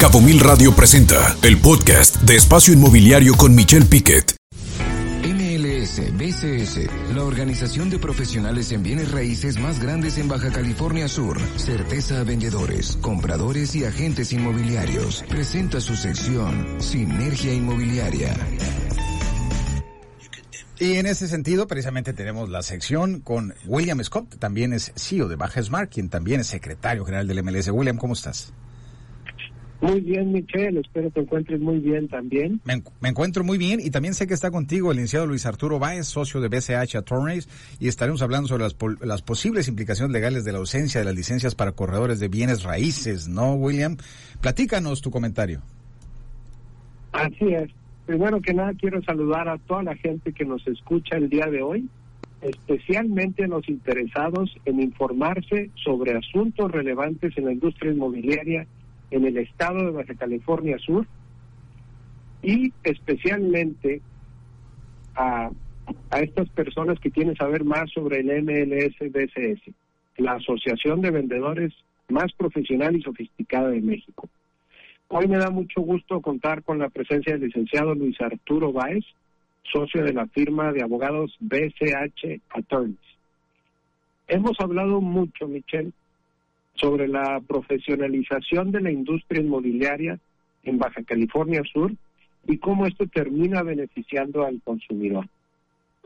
Cabo Mil Radio presenta el podcast de Espacio Inmobiliario con Michelle Piquet. MLS BCS, la organización de profesionales en bienes raíces más grandes en Baja California Sur. Certeza a vendedores, compradores y agentes inmobiliarios. Presenta su sección Sinergia Inmobiliaria. Y en ese sentido, precisamente tenemos la sección con William Scott, también es CEO de Baja Smart, quien también es secretario general del MLS. William, ¿cómo estás? Muy bien, Michelle, espero que te encuentres muy bien también. Me, encuentro muy bien y también sé que está contigo el licenciado Luis Arturo Báez, socio de BCH Attorneys, y estaremos hablando sobre las, las posibles implicaciones legales de la ausencia de las licencias para corredores de bienes raíces, ¿no, William? Platícanos tu comentario. Así es. Primero que nada, quiero saludar a toda la gente que nos escucha el día de hoy, especialmente a los interesados en informarse sobre asuntos relevantes en la industria inmobiliaria en el estado de Baja California Sur y especialmente a, a estas personas que quieren saber más sobre el MLS-BCS, la Asociación de Vendedores más profesional y sofisticada de México. Hoy me da mucho gusto contar con la presencia del licenciado Luis Arturo Báez, socio de la firma de abogados BCH Attorneys. Hemos hablado mucho, Michelle, sobre la profesionalización de la industria inmobiliaria en Baja California Sur y cómo esto termina beneficiando al consumidor.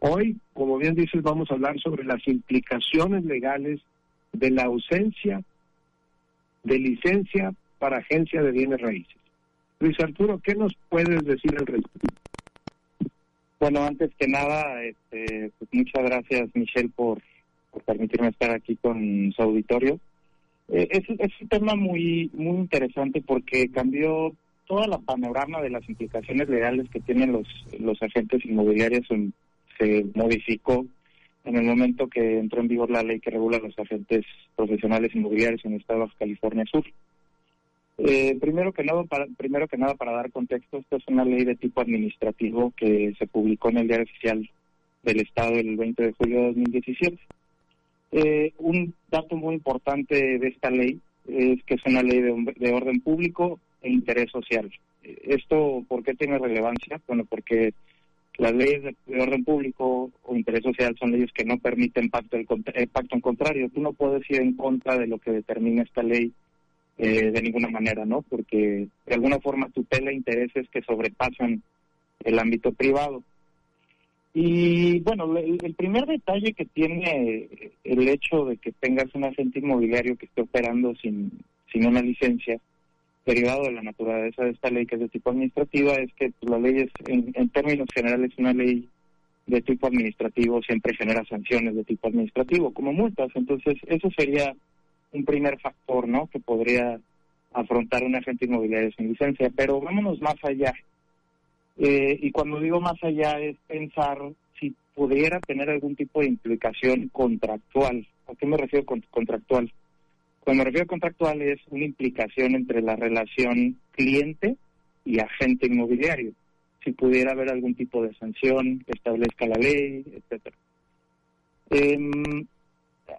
Hoy, como bien dices, vamos a hablar sobre las implicaciones legales de la ausencia de licencia para agencia de bienes raíces. Luis Arturo, ¿qué nos puedes decir al respecto? Bueno, antes que nada, este, pues muchas gracias Michelle por, por permitirme estar aquí con su auditorio. Eh, es, un tema muy, muy interesante porque cambió toda la panorama de las implicaciones legales que tienen los, los agentes inmobiliarios. se modificó en el momento que entró en vigor la ley que regula los agentes profesionales inmobiliarios en el estado de California Sur. Eh, primero que nada, para, primero que nada para dar contexto, esta es una ley de tipo administrativo que se publicó en el diario oficial del estado el 20 de julio de 2017. Eh, un dato muy importante de esta ley es que es una ley de, orden público e interés social. ¿Esto por qué tiene relevancia? Bueno, porque las leyes de, orden público o interés social son leyes que no permiten pacto, el, pacto en contrario. Tú no puedes ir en contra de lo que determina esta ley eh, de ninguna manera, ¿no? Porque de alguna forma tutela intereses que sobrepasan el ámbito privado. Y bueno, el, primer detalle que tiene el hecho de que tengas un agente inmobiliario que esté operando sin, sin una licencia, derivado de la naturaleza de esta ley que es de tipo administrativa, es que la ley es, en, en términos generales, una ley de tipo administrativo siempre genera sanciones de tipo administrativo, como multas. Entonces, eso sería un primer factor, ¿no? Que podría afrontar un agente inmobiliario sin licencia. Pero vámonos más allá. Eh, y cuando digo más allá es pensar si pudiera tener algún tipo de implicación contractual. ¿A qué me refiero con contractual? Cuando me refiero a contractual es una implicación entre la relación cliente y agente inmobiliario. Si pudiera haber algún tipo de sanción que establezca la ley, etcétera. Em,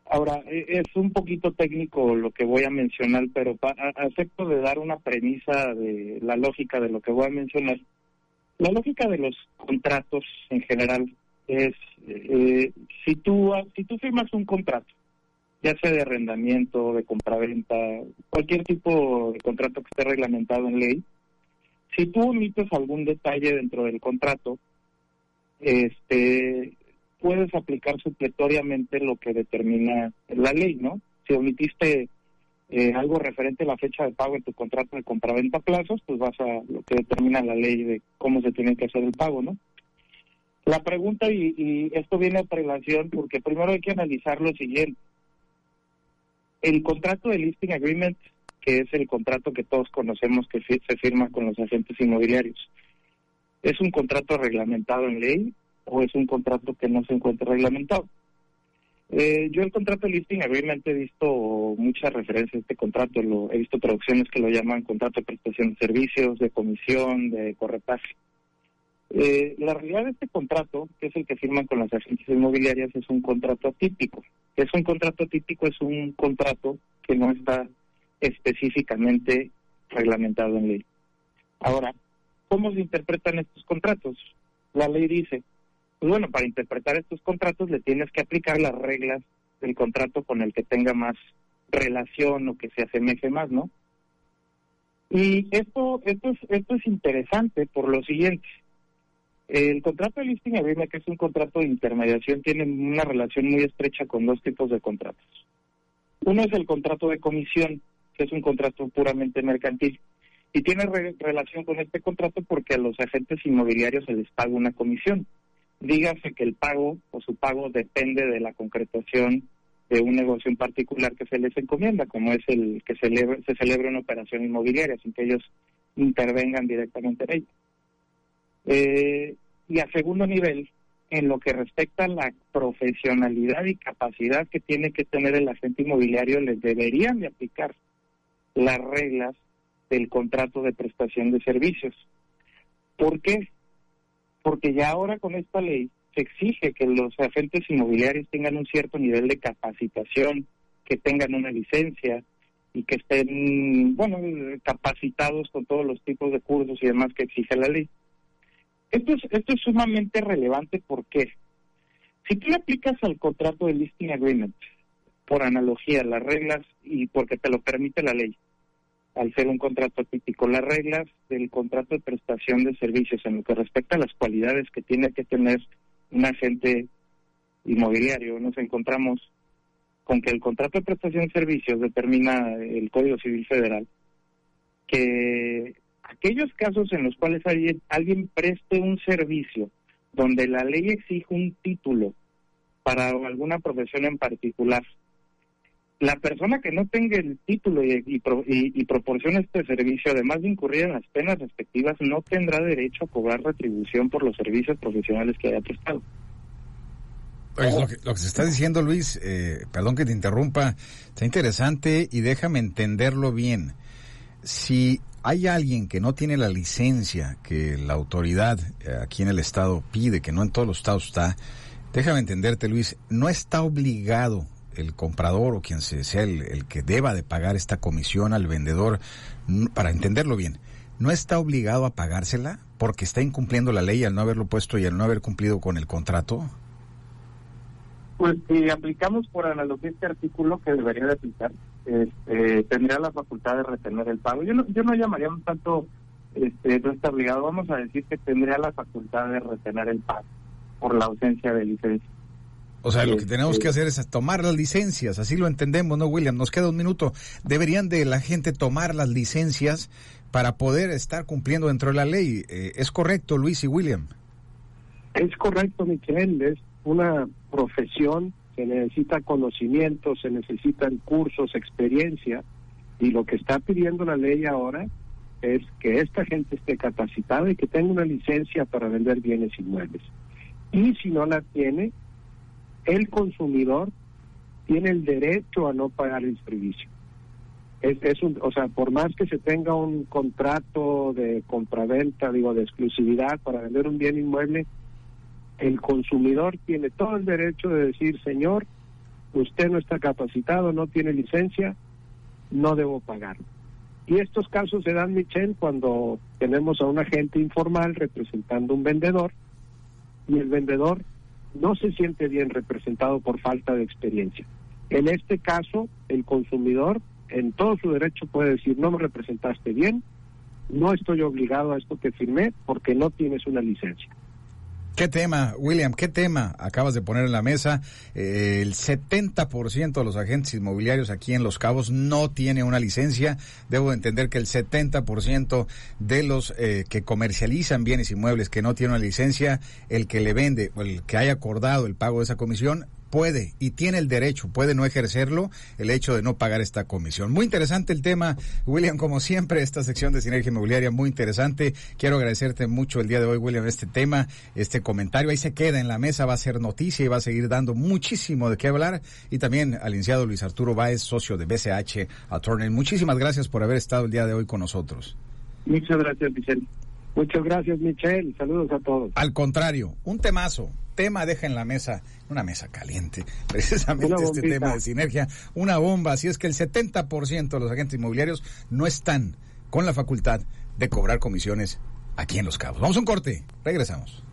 ahora, e, es un poquito técnico lo que voy a mencionar, pero acepto de dar una premisa de la lógica de lo que voy a mencionar la lógica de los contratos en general es, eh, si, tú, si tú firmas un contrato, ya sea de arrendamiento, de compraventa, cualquier tipo de contrato que esté reglamentado en ley, si tú omites algún detalle dentro del contrato, este puedes aplicar supletoriamente lo que determina la ley, ¿no? Si omitiste eh, algo referente a la fecha de pago en tu contrato de compraventa plazos, pues vas a lo que determina la ley de cómo se tiene que hacer el pago, ¿no? La pregunta, y, esto viene a relación, porque primero hay que analizar lo siguiente. El contrato de listing agreement, que es el contrato que todos conocemos que se firma con los agentes inmobiliarios, ¿es un contrato reglamentado en ley o es un contrato que no se encuentra reglamentado? Eh, yo el contrato de listing agreement he visto muchas referencias a este contrato, lo, he visto traducciones que lo llaman contrato de prestación de servicios, de comisión, de corretaje. Eh, la realidad de este contrato, que es el que firman con las agencias inmobiliarias, es un contrato atípico. Es un contrato atípico, es un contrato que no está específicamente reglamentado en ley. Ahora, ¿cómo se interpretan estos contratos? La ley dice, pues bueno, para interpretar estos contratos le tienes que aplicar las reglas del contrato con el que tenga más relación o que se asemeje más, ¿no? Y esto, esto, es, esto es interesante por lo siguiente. El contrato de listing agreement, que es un contrato de intermediación, tiene una relación muy estrecha con dos tipos de contratos. Uno es el contrato de comisión, que es un contrato puramente mercantil. Y tiene relación con este contrato porque a los agentes inmobiliarios se les paga una comisión. Dígase que el pago o su pago depende de la concretación de un negocio en particular que se les encomienda, como es el que celebre, se celebre una operación inmobiliaria, sin que ellos intervengan directamente en ella. Eh, y a segundo nivel, en lo que respecta a la profesionalidad y capacidad que tiene que tener el agente inmobiliario, les deberían de aplicar las reglas del contrato de prestación de servicios. ¿Por qué? Porque ya ahora con esta ley se exige que los agentes inmobiliarios tengan un cierto nivel de capacitación, que tengan una licencia y que estén, bueno, capacitados con todos los tipos de cursos y demás que exige la ley. Esto es, esto es sumamente relevante porque si tú le aplicas al contrato de listing agreement, por analogía, las reglas y porque te lo permite la ley, al ser un contrato típico, las reglas del contrato de prestación de servicios en lo que respecta a las cualidades que tiene que tener un agente inmobiliario, nos encontramos con que el contrato de prestación de servicios determina el Código Civil Federal que aquellos casos en los cuales alguien, alguien preste un servicio donde la ley exige un título para alguna profesión en particular, la persona que no tenga el título y, y, y, proporciona este servicio, además de incurrir en las penas respectivas, no tendrá derecho a cobrar retribución por los servicios profesionales que haya prestado. Pues lo, que, lo, que, se está diciendo, Luis, eh, perdón que te interrumpa, está interesante y déjame entenderlo bien. Si hay alguien que no tiene la licencia que la autoridad eh, aquí en el estado pide, que no en todos los estados está, déjame entenderte, Luis, no está obligado el comprador o quien sea el, que deba de pagar esta comisión al vendedor, para entenderlo bien, no está obligado a pagársela porque está incumpliendo la ley al no haberlo puesto y al no haber cumplido con el contrato? Pues si aplicamos por analogía este artículo que debería de aplicar, este, tendría la facultad de retener el pago. Yo no, yo no llamaría un tanto, este, no está obligado, vamos a decir que tendría la facultad de retener el pago por la ausencia de licencia. O sea, lo que tenemos que hacer es tomar las licencias, así lo entendemos, ¿no, William? Nos queda un minuto. Deberían de la gente tomar las licencias para poder estar cumpliendo dentro de la ley. Eh, ¿Es correcto, Luis y William? Es correcto, Michel. Es una profesión que necesita conocimiento, se necesitan cursos, experiencia, y lo que está pidiendo la ley ahora es que esta gente esté capacitada y que tenga una licencia para vender bienes inmuebles. Y si no la tiene, el consumidor tiene el derecho a no pagar el servicio. Es, un, o sea, por más que se tenga un contrato de compraventa, digo, de exclusividad para vender un bien inmueble, el consumidor tiene todo el derecho de decir, señor, usted no está capacitado, no tiene licencia, no debo pagar. Y estos casos se dan, Michelle, cuando tenemos a un agente informal representando un vendedor y el vendedor no se siente bien representado por falta de experiencia. En este caso, el consumidor en todo su derecho puede decir, no me representaste bien, no estoy obligado a esto que firmé porque no tienes una licencia. ¿Qué tema, William? ¿Qué tema acabas de poner en la mesa? Eh, el 70% de los agentes inmobiliarios aquí en Los Cabos no tiene una licencia. Debo entender que el 70% de los eh, que comercializan bienes inmuebles que no tienen una licencia, el que le vende o el que haya acordado el pago de esa comisión, puede y tiene el derecho, puede no ejercerlo, el hecho de no pagar esta comisión. Muy interesante el tema, William, como siempre, esta sección de Sinergia Inmobiliaria, muy interesante. Quiero agradecerte mucho el día de hoy, William, este tema, este comentario. Ahí se queda en la mesa, va a ser noticia y va a seguir dando muchísimo de qué hablar. Y también al iniciado Luis Arturo Báez, socio de BCH Attorney. Muchísimas gracias por haber estado el día de hoy con nosotros. Muchas gracias, Michelle. Muchas gracias, Michelle. Saludos a todos. Al contrario, un temazo tema deja en la mesa, una mesa caliente, precisamente este tema de sinergia, una bomba, así es que el 70% de los agentes inmobiliarios no están con la facultad de cobrar comisiones aquí en Los Cabos. Vamos a un corte, regresamos.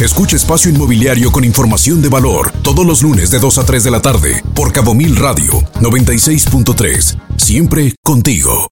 Escucha Espacio Inmobiliario con información de valor todos los lunes de 2 a 3 de la tarde por Cabo Mil Radio 96.3. Siempre contigo.